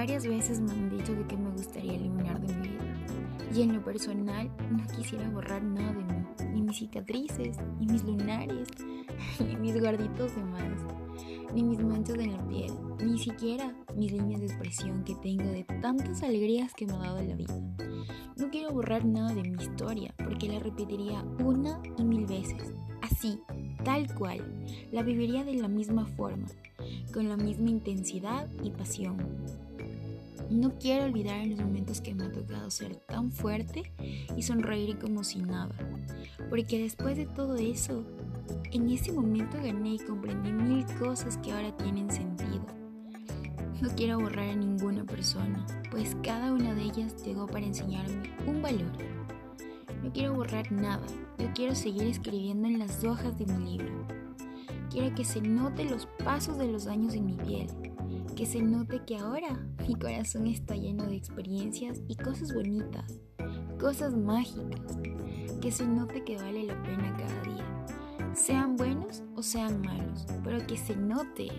Varias veces me han dicho que, me gustaría eliminar de mi vida. Y en lo personal no quisiera borrar nada de mí, ni mis cicatrices, ni mis lunares, ni mis gorditos de más, ni mis manchas en la piel, ni siquiera mis líneas de expresión que tengo de tantas alegrías que me ha dado la vida. No quiero borrar nada de mi historia porque la repetiría una y mil veces, así, tal cual, la viviría de la misma forma, con la misma intensidad y pasión. No quiero olvidar en los momentos que me ha tocado ser tan fuerte y sonreír como si nada, porque después de todo eso, en ese momento gané y comprendí mil cosas que ahora tienen sentido. No quiero borrar a ninguna persona, pues cada una de ellas llegó para enseñarme un valor. No quiero borrar nada, yo quiero seguir escribiendo en las hojas de mi libro. Quiero que se note los pasos de los años en mi piel, que se note que ahora mi corazón está lleno de experiencias y cosas bonitas, cosas mágicas, que se note que vale la pena cada día, sean buenos o sean malos, pero que se note